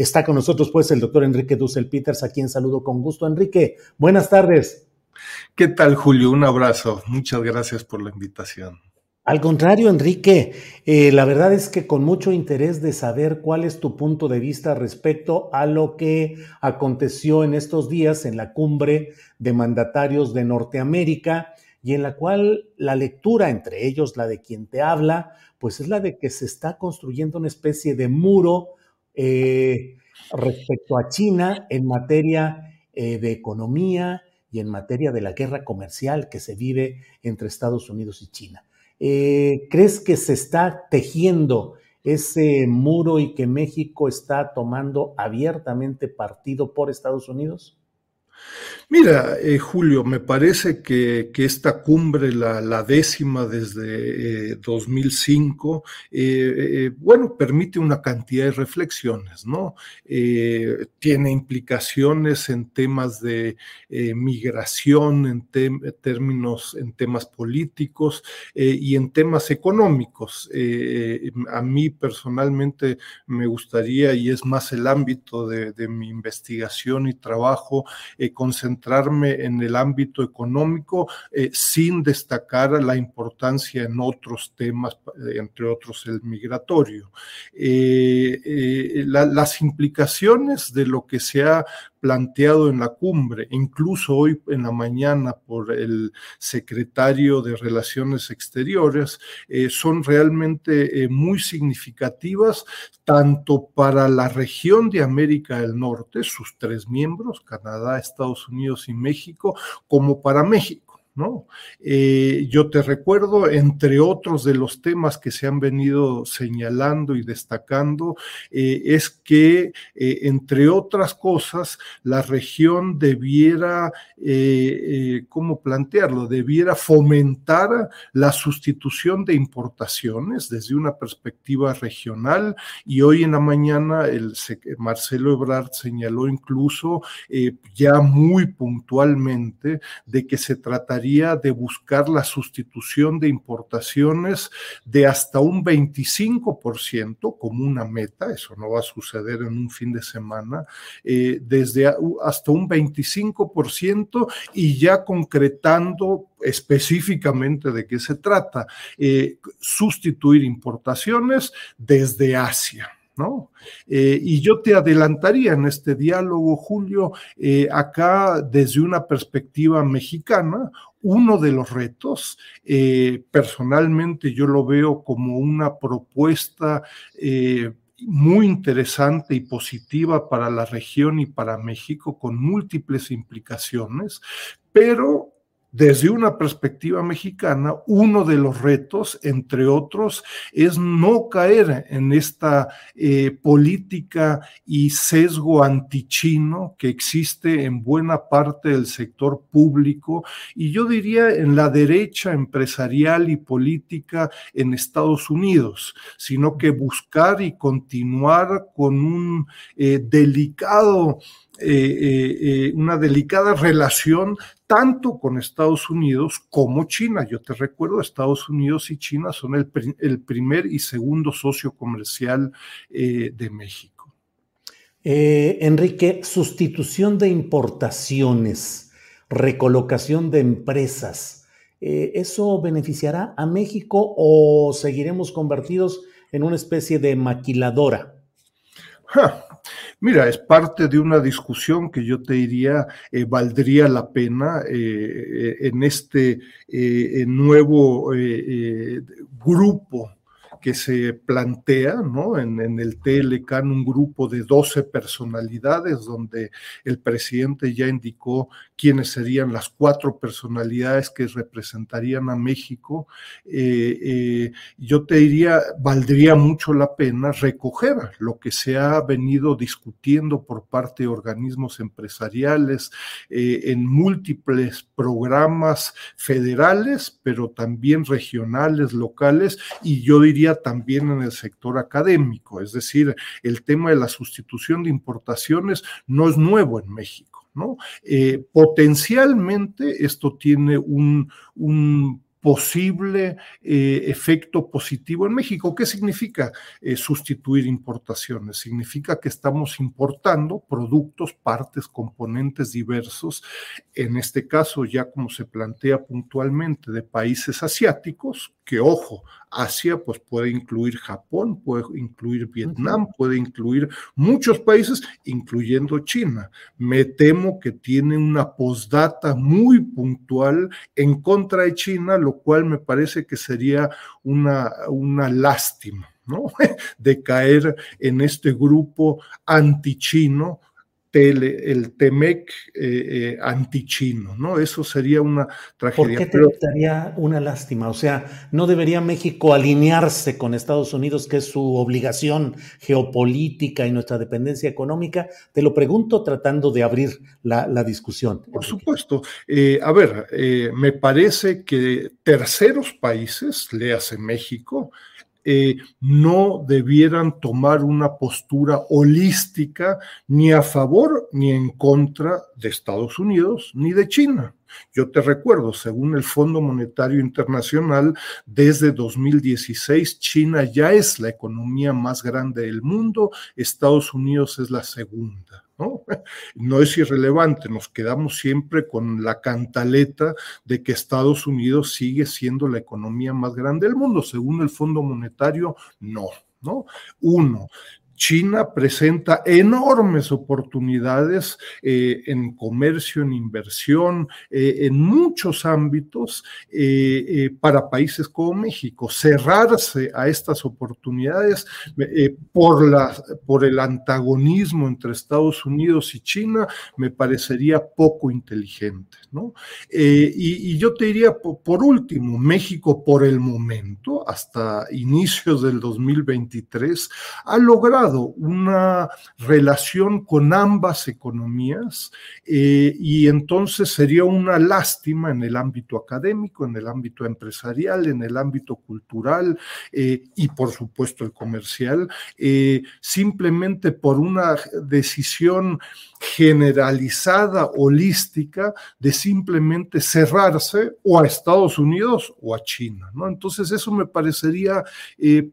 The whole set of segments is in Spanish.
Está con nosotros pues el doctor Enrique Dussel Peters, a quien saludo con gusto. Enrique, buenas tardes. ¿Qué tal, Julio? Un abrazo. Muchas gracias por la invitación. Al contrario, Enrique, eh, la verdad es que con mucho interés de saber cuál es tu punto de vista respecto a lo que aconteció en estos días en la cumbre de mandatarios de Norteamérica y en la cual la lectura, entre ellos la de quien te habla, pues es la de que se está construyendo una especie de muro eh, respecto a China en materia eh, de economía y en materia de la guerra comercial que se vive entre Estados Unidos y China. Eh, ¿Crees que se está tejiendo ese muro y que México está tomando abiertamente partido por Estados Unidos? Mira, eh, Julio, me parece que, esta cumbre, la, décima desde eh, 2005, eh, eh, bueno, permite una cantidad de reflexiones, ¿no? Tiene implicaciones en temas de migración, en términos, en temas políticos y en temas económicos. a mí personalmente me gustaría, y es más el ámbito de mi investigación y trabajo, concentrarme en el ámbito económico eh, sin destacar la importancia en otros temas, entre otros el migratorio. Eh, eh, la, las implicaciones de lo que se ha planteado en la cumbre, incluso hoy en la mañana por el secretario de Relaciones Exteriores, eh, son realmente eh, muy significativas tanto para la región de América del Norte, sus tres miembros, Canadá, Estados Unidos y México, como para México. ¿No? Eh, yo te recuerdo, entre otros de los temas que se han venido señalando y destacando, eh, es que, eh, entre otras cosas, la región debiera, ¿cómo plantearlo? Debiera fomentar la sustitución de importaciones desde una perspectiva regional y hoy en la mañana el Marcelo Ebrard señaló incluso ya muy puntualmente de que se trataría de buscar la sustitución de importaciones de hasta un 25% como una meta, eso no va a suceder en un fin de semana, eh, desde hasta un 25% y ya concretando específicamente de qué se trata, eh, sustituir importaciones desde Asia. ¿no? Eh, y yo te adelantaría en este diálogo, Julio, acá desde una perspectiva mexicana, uno de los retos, eh, personalmente yo lo veo como una propuesta eh, muy interesante y positiva para la región y para México, con múltiples implicaciones, pero desde una perspectiva mexicana, uno de los retos, entre otros, es no caer en esta eh, política y sesgo antichino que existe en buena parte del sector público y yo diría en la derecha empresarial y política en Estados Unidos, sino que buscar y continuar con un eh, delicado eh, eh, eh, una delicada relación tanto con Estados Unidos como China. Yo te recuerdo, Estados Unidos y China son el, primer y segundo socio comercial de México. Enrique, sustitución de importaciones, recolocación de empresas, ¿eso beneficiará a México o seguiremos convertidos en una especie de maquiladora? Mira, es parte de una discusión que yo te diría eh, valdría la pena en este nuevo grupo que se plantea en el TLCAN un grupo de 12 personalidades donde el presidente ya indicó quiénes serían las cuatro personalidades que representarían a México. Eh, eh, yo te diría, valdría mucho la pena recoger lo que se ha venido discutiendo por parte de organismos empresariales eh, en múltiples programas federales, pero también regionales, locales, y yo diría también en el sector académico. Es decir, el tema de la sustitución de importaciones no es nuevo en México. ¿no? Eh, potencialmente esto tiene un, posible eh, efecto positivo en México. ¿Qué significa eh, sustituir importaciones? Significa que estamos importando productos, partes, componentes diversos, en este caso ya como se plantea puntualmente de países asiáticos, que ojo, Asia pues puede incluir Japón, puede incluir Vietnam, puede incluir muchos países, incluyendo China. Me temo que tiene una postdata muy puntual en contra de China, lo cual me parece que sería una, una lástima. ¿no? de caer en este grupo antichino el Temec eh, eh, antichino, ¿no? Eso sería una tragedia. ¿Por qué te daría una lástima? O sea, ¿no debería México alinearse con Estados Unidos, que es su obligación geopolítica y nuestra dependencia económica? Te lo pregunto tratando de abrir la, discusión. Por supuesto. Eh, a ver, me parece que terceros países, le hace México, eh, no debieran tomar una postura holística ni a favor ni en contra de Estados Unidos ni de China. Yo te recuerdo, según el Fondo Monetario Internacional, desde 2016 China ya es la economía más grande del mundo, Estados Unidos es la segunda. ¿no? es irrelevante, nos quedamos siempre con la cantaleta de que Estados Unidos sigue siendo la economía más grande del mundo, según el Fondo Monetario, no. ¿no? Uno, China presenta enormes oportunidades eh, en comercio, en inversión, eh, en muchos ámbitos eh, para países como México. Cerrarse a estas oportunidades por, la, por el antagonismo entre Estados Unidos y China me parecería poco inteligente. ¿no? Y, yo te diría, por último, México por el momento, hasta inicios del 2023, ha logrado una relación con ambas economías eh, y entonces sería una lástima en el ámbito académico, en el ámbito empresarial, en el ámbito cultural eh, y por supuesto el comercial, eh, simplemente por una decisión generalizada, holística, de simplemente cerrarse o a Estados Unidos o a China, ¿no? Entonces eso me parecería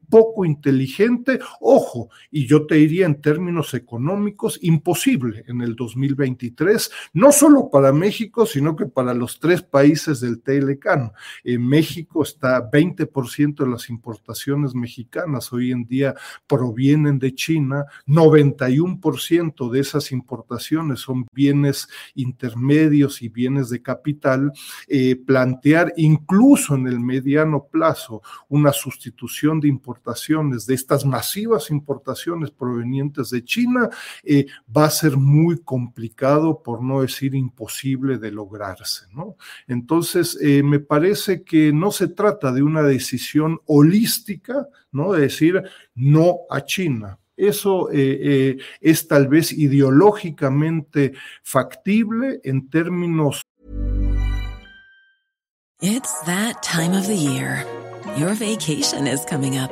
poco inteligente. Ojo, y yo te diría en términos económicos imposible en el 2023, no solo para México, sino que para los tres países del TLCAN. En México está 20% de las importaciones mexicanas hoy en día provienen de China, 91% de esas importaciones son bienes intermedios y bienes de capital. Eh, plantear incluso en el mediano plazo una sustitución de importaciones, de estas masivas importaciones provenientes de China, eh, va a ser muy complicado, por no decir imposible de lograrse. ¿no? Entonces, eh, me parece que no se trata de una decisión holística, ¿no? de decir no a China. Eso eh, es tal vez ideológicamente factible en términos. It's that time of the year. Your vacation is coming up.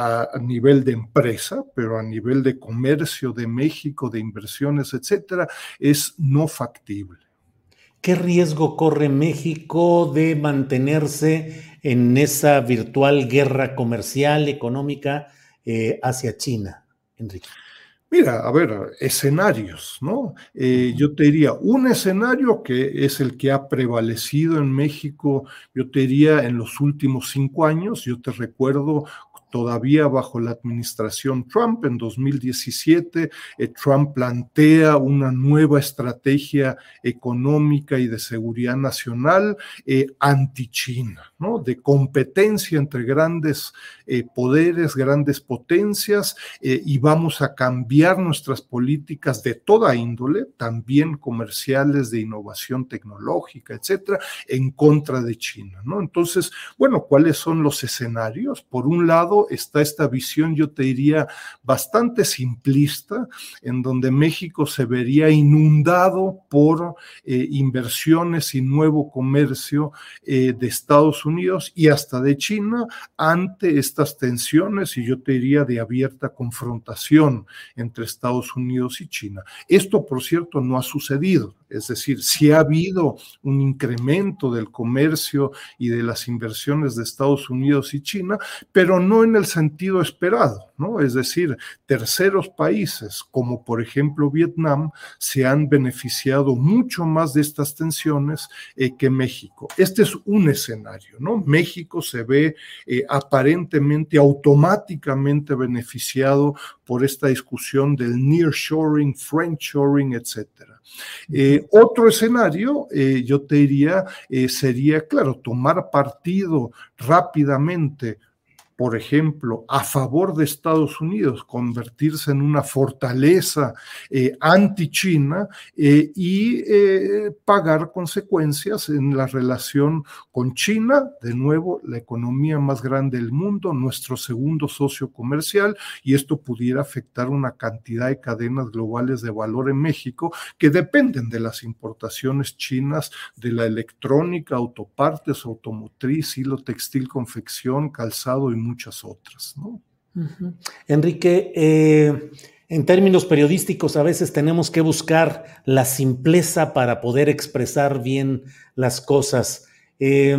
A, a nivel de empresa, pero a nivel de comercio de México, de inversiones, etcétera, es no factible. ¿Qué riesgo corre México de mantenerse en esa virtual guerra comercial, económica eh, hacia China, Enrique? Mira, a ver, escenarios, ¿no? Eh, yo te diría, un escenario que es el que ha prevalecido en México, yo te diría en los últimos cinco años, yo te recuerdo todavía bajo la administración Trump en 2017, eh, Trump plantea una nueva estrategia económica y de seguridad nacional eh, anti-China, ¿no? de competencia entre grandes eh, poderes, grandes potencias, eh, y vamos a cambiar nuestras políticas de toda índole, también comerciales, de innovación tecnológica, etcétera, en contra de China. ¿no? Entonces, bueno, ¿cuáles son los escenarios? Por un lado, está esta visión, yo te diría, bastante simplista, en donde México se vería inundado por eh, inversiones y nuevo comercio eh, de Estados Unidos y hasta de China ante estas tensiones y yo te diría de abierta confrontación entre Estados Unidos y China. Esto, por cierto, no ha sucedido. Es decir, sí ha habido un incremento del comercio y de las inversiones de Estados Unidos y China, pero no en el sentido esperado, ¿no? Es decir, terceros países, como por ejemplo Vietnam, se han beneficiado mucho más de estas tensiones eh, que México. Este es un escenario, ¿no? México se ve eh, aparentemente, automáticamente beneficiado por esta discusión del nearshoring, friendshoring, etcétera. Eh, otro escenario, yo te diría, sería, claro, tomar partido rápidamente por ejemplo, a favor de Estados Unidos, convertirse en una fortaleza eh, anti-China eh, y eh, pagar consecuencias en la relación con China, de nuevo, la economía más grande del mundo, nuestro segundo socio comercial, y esto pudiera afectar una cantidad de cadenas globales de valor en México que dependen de las importaciones chinas de la electrónica, autopartes, automotriz, hilo textil, confección, calzado y muchas otras. ¿no? Enrique, eh, en términos periodísticos a veces tenemos que buscar la simpleza para poder expresar bien las cosas. Eh,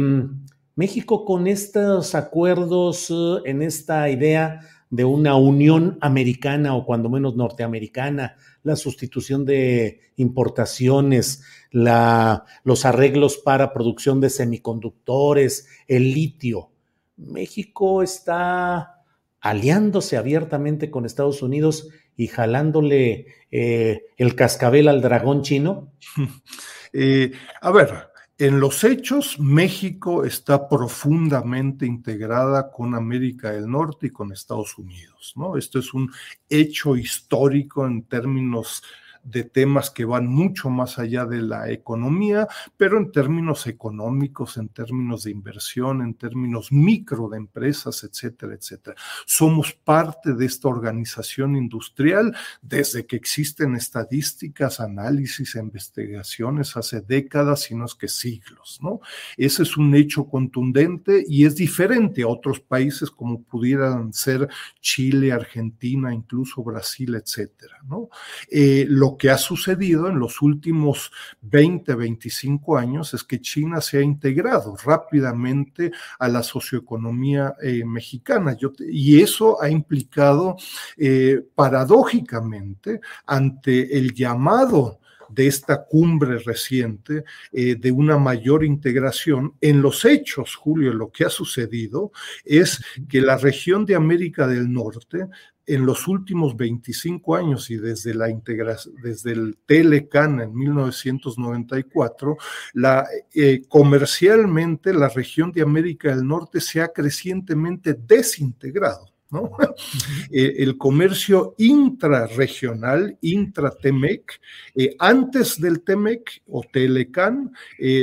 México con estos acuerdos, eh, en esta idea de una unión americana o cuando menos norteamericana, la sustitución de importaciones, la, los arreglos para producción de semiconductores, el litio. México está aliándose abiertamente con Estados Unidos y jalándole eh, el cascabel al dragón chino? Eh, a ver, en los hechos, México está profundamente integrada con América del Norte y con Estados Unidos, ¿no? Esto es un hecho histórico en términos de temas que van mucho más allá de la economía, pero en términos económicos, en términos de inversión, en términos micro de empresas, etcétera, etcétera. Somos parte de esta organización industrial desde que existen estadísticas, análisis, investigaciones hace décadas, sino es que siglos, ¿no? Ese es un hecho contundente y es diferente a otros países como pudieran ser Chile, Argentina, incluso Brasil, etcétera, ¿no? Eh, que ha sucedido en los últimos 20, 25 años es que China se ha integrado rápidamente a la socioeconomía eh, mexicana y eso ha implicado eh, paradójicamente ante el llamado de esta cumbre reciente eh, de una mayor integración. En los hechos, Julio, lo que ha sucedido es que la región de América del Norte en los últimos 25 años y desde la integración, desde el Telecan en 1994, la, eh, comercialmente la región de América del Norte se ha crecientemente desintegrado. ¿no? Eh, el comercio intrarregional, intra-TEMEC, eh, antes del TEMEC o Telecan,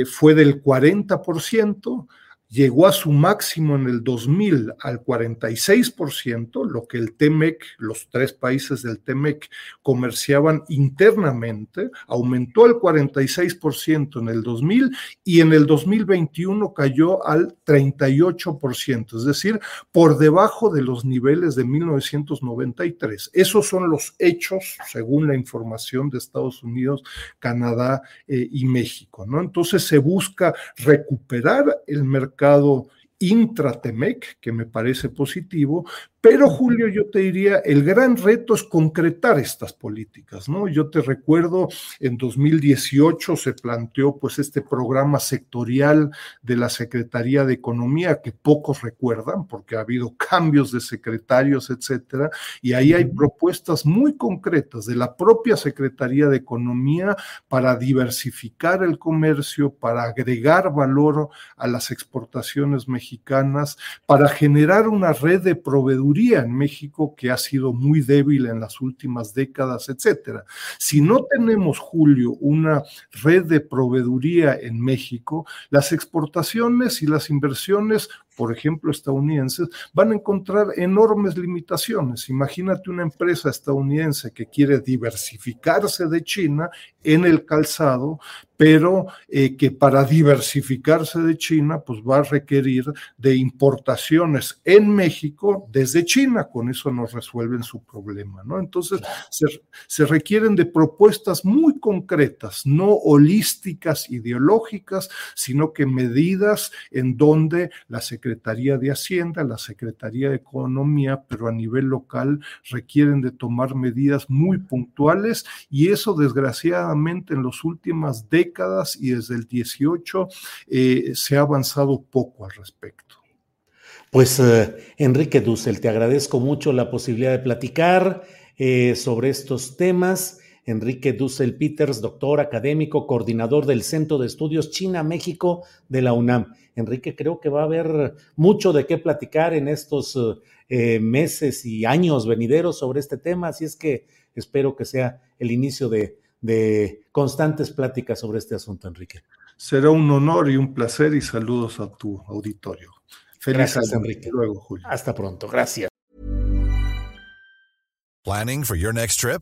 fue del 40%, llegó a su máximo en el 2000 al 46%, lo que el TEMEC, los tres países del TEMEC comerciaban internamente, aumentó al 46% en el 2000 y en el 2021 cayó al 38%, es decir, por debajo de los niveles de 1993. Esos son los hechos, según la información de Estados Unidos, Canadá eh, y México, ¿no? Entonces se busca recuperar el mercado mercado intratemec, que me parece positivo, pero Julio, yo te diría, el gran reto es concretar estas políticas, ¿no? Yo te recuerdo, en 2018 se planteó pues este programa sectorial de la Secretaría de Economía que pocos recuerdan porque ha habido cambios de secretarios, etcétera, y ahí hay propuestas muy concretas de la propia Secretaría de Economía para diversificar el comercio, para agregar valor a las exportaciones mexicanas, para generar una red de en México que ha sido muy débil en las últimas décadas, etcétera. Si no tenemos, Julio, una red de proveeduría en México, las exportaciones y las inversiones por ejemplo, estadounidenses, van a encontrar enormes limitaciones. Imagínate una empresa estadounidense que quiere diversificarse de China en el calzado, pero eh, que para diversificarse de China, pues va a requerir de importaciones en México desde China. Con eso nos resuelven su problema, ¿no? Entonces, se, se requieren de propuestas muy concretas, no holísticas, ideológicas, sino que medidas en donde la Secretaría de Hacienda, la Secretaría de Economía, pero a nivel local requieren de tomar medidas muy puntuales y eso desgraciadamente en las últimas décadas y desde el 18 eh, se ha avanzado poco al respecto. Pues eh, Enrique Dussel, te agradezco mucho la posibilidad de platicar eh, sobre estos temas. Enrique Dussel Peters, doctor académico, coordinador del Centro de Estudios China-México de la UNAM. Enrique, creo que va a haber mucho de qué platicar en estos meses y años venideros sobre este tema, así es que espero que sea el inicio de de constantes pláticas sobre este asunto, Enrique. Será un honor y un placer y saludos a tu auditorio. Feliz Gracias, Enrique. Luego, Julio. Hasta pronto. Gracias. Planning for your next trip?